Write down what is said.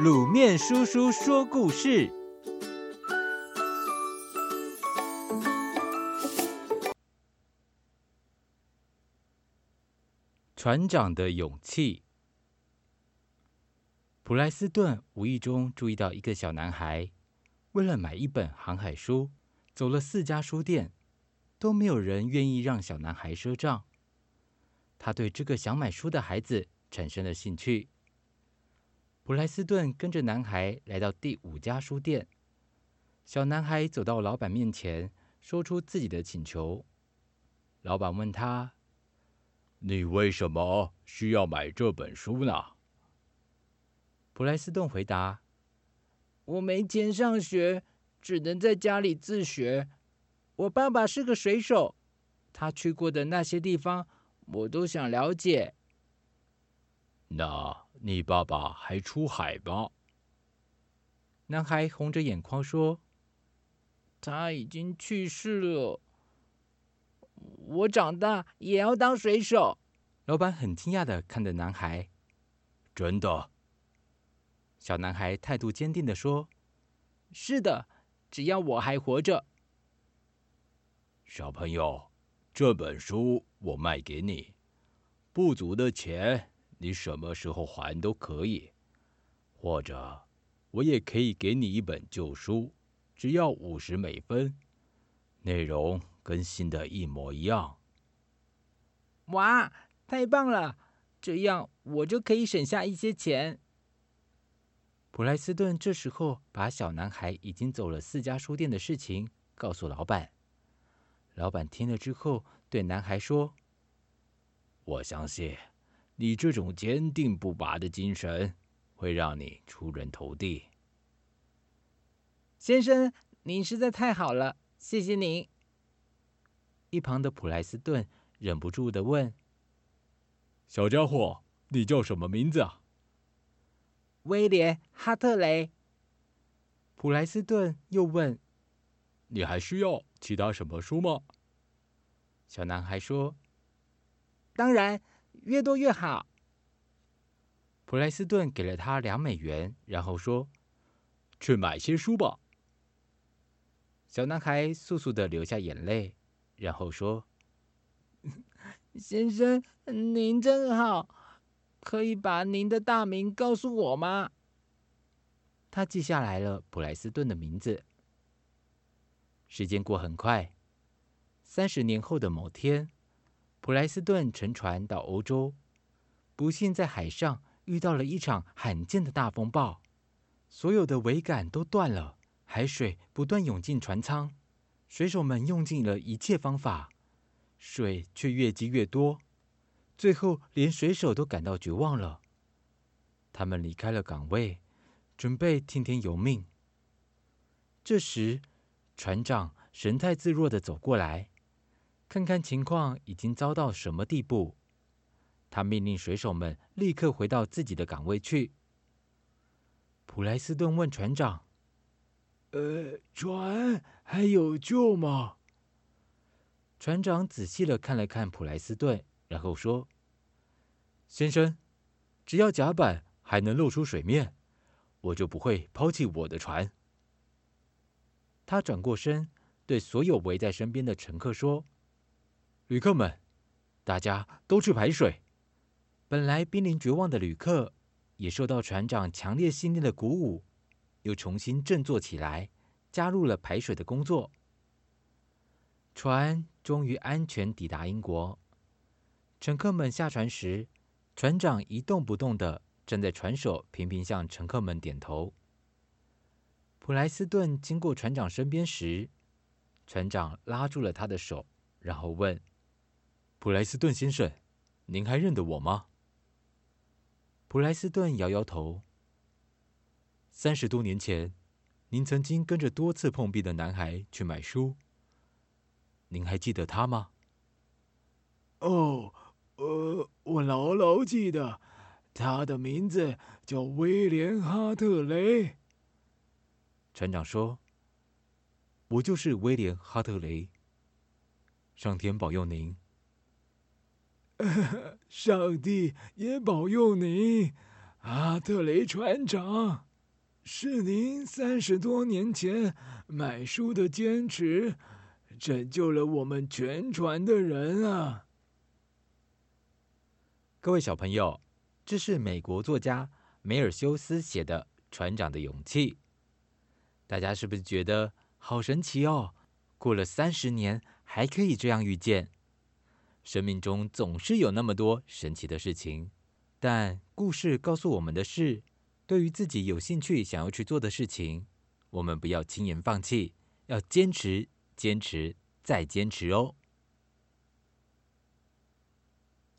卤面叔叔说故事：船长的勇气。普莱斯顿无意中注意到一个小男孩，为了买一本航海书，走了四家书店，都没有人愿意让小男孩赊账。他对这个想买书的孩子产生了兴趣。普莱斯顿跟着男孩来到第五家书店。小男孩走到老板面前，说出自己的请求。老板问他：“你为什么需要买这本书呢？”普莱斯顿回答：“我没钱上学，只能在家里自学。我爸爸是个水手，他去过的那些地方，我都想了解。”那。你爸爸还出海吗？男孩红着眼眶说：“他已经去世了。我长大也要当水手。”老板很惊讶的看着男孩。“真的？”小男孩态度坚定的说：“是的，只要我还活着。”小朋友，这本书我卖给你，不足的钱。你什么时候还都可以，或者我也可以给你一本旧书，只要五十美分，内容跟新的一模一样。哇，太棒了！这样我就可以省下一些钱。普莱斯顿这时候把小男孩已经走了四家书店的事情告诉老板。老板听了之后，对男孩说：“我相信。”你这种坚定不拔的精神，会让你出人头地。先生，您实在太好了，谢谢您。一旁的普莱斯顿忍不住的问：“小家伙，你叫什么名字啊？”威廉·哈特雷。普莱斯顿又问：“你还需要其他什么书吗？”小男孩说：“当然。”越多越好。普莱斯顿给了他两美元，然后说：“去买些书吧。”小男孩簌簌的流下眼泪，然后说：“先生，您真好，可以把您的大名告诉我吗？”他记下来了普莱斯顿的名字。时间过很快，三十年后的某天。普莱斯顿乘船到欧洲，不幸在海上遇到了一场罕见的大风暴，所有的桅杆都断了，海水不断涌进船舱，水手们用尽了一切方法，水却越积越多，最后连水手都感到绝望了。他们离开了岗位，准备听天由命。这时，船长神态自若地走过来。看看情况已经糟到什么地步，他命令水手们立刻回到自己的岗位去。普莱斯顿问船长：“呃，船还有救吗？”船长仔细的看了看普莱斯顿，然后说：“先生，只要甲板还能露出水面，我就不会抛弃我的船。”他转过身，对所有围在身边的乘客说。旅客们，大家都去排水。本来濒临绝望的旅客，也受到船长强烈信念的鼓舞，又重新振作起来，加入了排水的工作。船终于安全抵达英国。乘客们下船时，船长一动不动地站在船首，频频向乘客们点头。普莱斯顿经过船长身边时，船长拉住了他的手，然后问。普莱斯顿先生，您还认得我吗？普莱斯顿摇摇头。三十多年前，您曾经跟着多次碰壁的男孩去买书。您还记得他吗？哦，呃，我牢牢记得，他的名字叫威廉·哈特雷。船长说：“我就是威廉·哈特雷。上天保佑您。” 上帝也保佑您，阿特雷船长，是您三十多年前买书的坚持，拯救了我们全船的人啊！各位小朋友，这是美国作家梅尔修斯写的《船长的勇气》。大家是不是觉得好神奇哦？过了三十年，还可以这样遇见。生命中总是有那么多神奇的事情，但故事告诉我们的是，对于自己有兴趣、想要去做的事情，我们不要轻言放弃，要坚持、坚持再坚持哦。